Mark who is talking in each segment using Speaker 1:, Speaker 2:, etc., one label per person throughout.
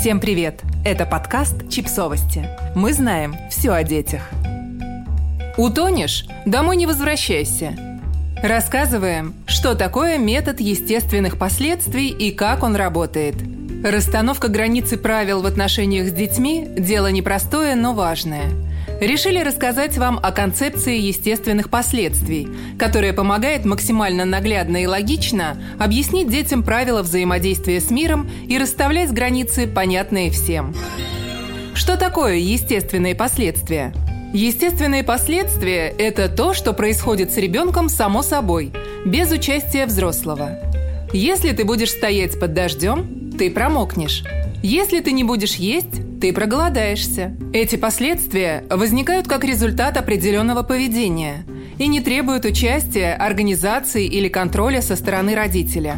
Speaker 1: Всем привет! Это подкаст «Чипсовости». Мы знаем все о детях. Утонешь? Домой не возвращайся. Рассказываем, что такое метод естественных последствий и как он работает. Расстановка границы правил в отношениях с детьми – дело непростое, но важное – решили рассказать вам о концепции естественных последствий, которая помогает максимально наглядно и логично объяснить детям правила взаимодействия с миром и расставлять границы, понятные всем. Что такое естественные последствия? Естественные последствия – это то, что происходит с ребенком само собой, без участия взрослого. Если ты будешь стоять под дождем, ты промокнешь. Если ты не будешь есть, ты проголодаешься. Эти последствия возникают как результат определенного поведения и не требуют участия, организации или контроля со стороны родителя.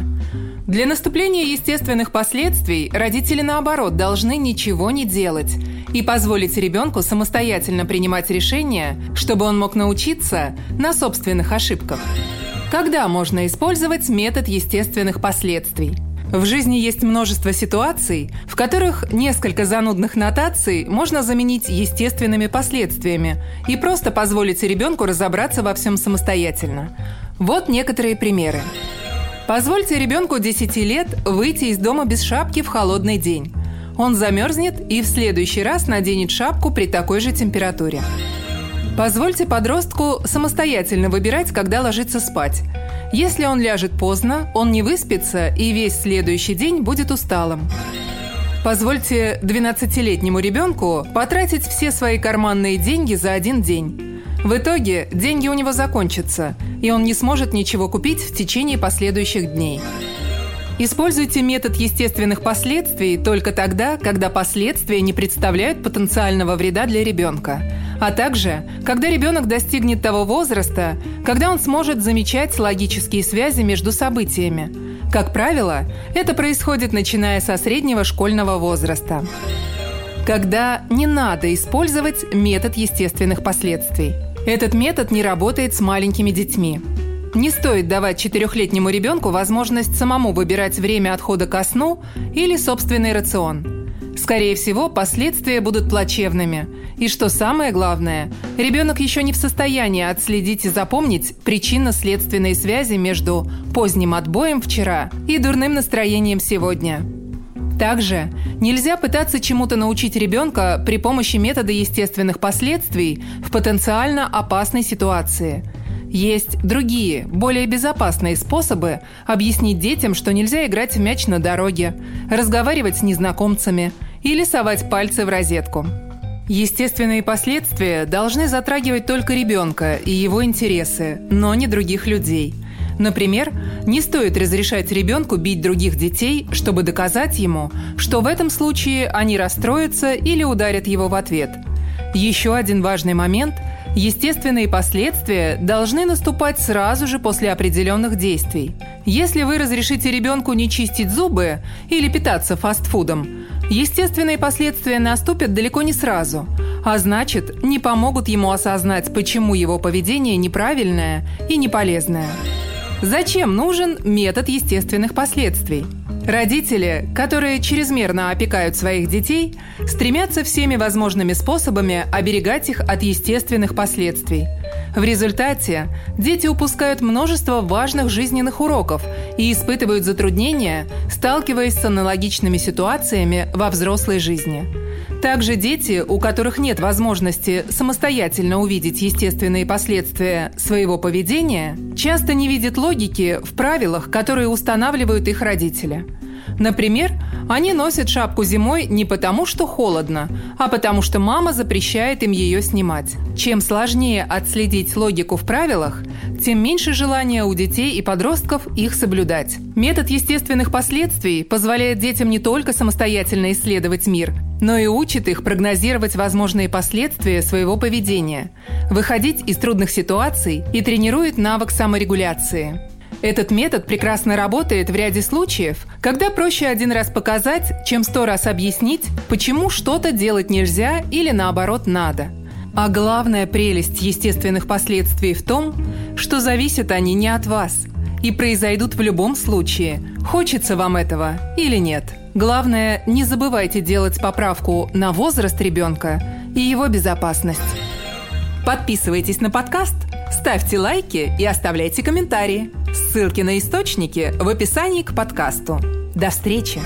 Speaker 1: Для наступления естественных последствий родители, наоборот, должны ничего не делать и позволить ребенку самостоятельно принимать решения, чтобы он мог научиться на собственных ошибках. Когда можно использовать метод естественных последствий? В жизни есть множество ситуаций, в которых несколько занудных нотаций можно заменить естественными последствиями и просто позволить ребенку разобраться во всем самостоятельно. Вот некоторые примеры. Позвольте ребенку 10 лет выйти из дома без шапки в холодный день. Он замерзнет и в следующий раз наденет шапку при такой же температуре. Позвольте подростку самостоятельно выбирать, когда ложиться спать – если он ляжет поздно, он не выспится и весь следующий день будет усталым. Позвольте 12-летнему ребенку потратить все свои карманные деньги за один день. В итоге деньги у него закончатся, и он не сможет ничего купить в течение последующих дней. Используйте метод естественных последствий только тогда, когда последствия не представляют потенциального вреда для ребенка – а также, когда ребенок достигнет того возраста, когда он сможет замечать логические связи между событиями. Как правило, это происходит начиная со среднего школьного возраста. Когда не надо использовать метод естественных последствий. Этот метод не работает с маленькими детьми. Не стоит давать четырехлетнему ребенку возможность самому выбирать время отхода ко сну или собственный рацион – Скорее всего, последствия будут плачевными. И что самое главное, ребенок еще не в состоянии отследить и запомнить причинно-следственные связи между поздним отбоем вчера и дурным настроением сегодня. Также нельзя пытаться чему-то научить ребенка при помощи метода естественных последствий в потенциально опасной ситуации – есть другие, более безопасные способы объяснить детям, что нельзя играть в мяч на дороге, разговаривать с незнакомцами или совать пальцы в розетку. Естественные последствия должны затрагивать только ребенка и его интересы, но не других людей. Например, не стоит разрешать ребенку бить других детей, чтобы доказать ему, что в этом случае они расстроятся или ударят его в ответ. Еще один важный момент – Естественные последствия должны наступать сразу же после определенных действий. Если вы разрешите ребенку не чистить зубы или питаться фастфудом, естественные последствия наступят далеко не сразу, а значит, не помогут ему осознать, почему его поведение неправильное и неполезное. Зачем нужен метод естественных последствий? Родители, которые чрезмерно опекают своих детей, стремятся всеми возможными способами оберегать их от естественных последствий. В результате дети упускают множество важных жизненных уроков и испытывают затруднения, сталкиваясь с аналогичными ситуациями во взрослой жизни. Также дети, у которых нет возможности самостоятельно увидеть естественные последствия своего поведения, часто не видят логики в правилах, которые устанавливают их родители. Например, они носят шапку зимой не потому, что холодно, а потому что мама запрещает им ее снимать. Чем сложнее отследить логику в правилах, тем меньше желания у детей и подростков их соблюдать. Метод естественных последствий позволяет детям не только самостоятельно исследовать мир, но и учит их прогнозировать возможные последствия своего поведения, выходить из трудных ситуаций и тренирует навык саморегуляции. Этот метод прекрасно работает в ряде случаев, когда проще один раз показать, чем сто раз объяснить, почему что-то делать нельзя или наоборот надо. А главная прелесть естественных последствий в том, что зависят они не от вас и произойдут в любом случае, хочется вам этого или нет. Главное, не забывайте делать поправку на возраст ребенка и его безопасность. Подписывайтесь на подкаст, ставьте лайки и оставляйте комментарии. Ссылки на источники в описании к подкасту. До встречи!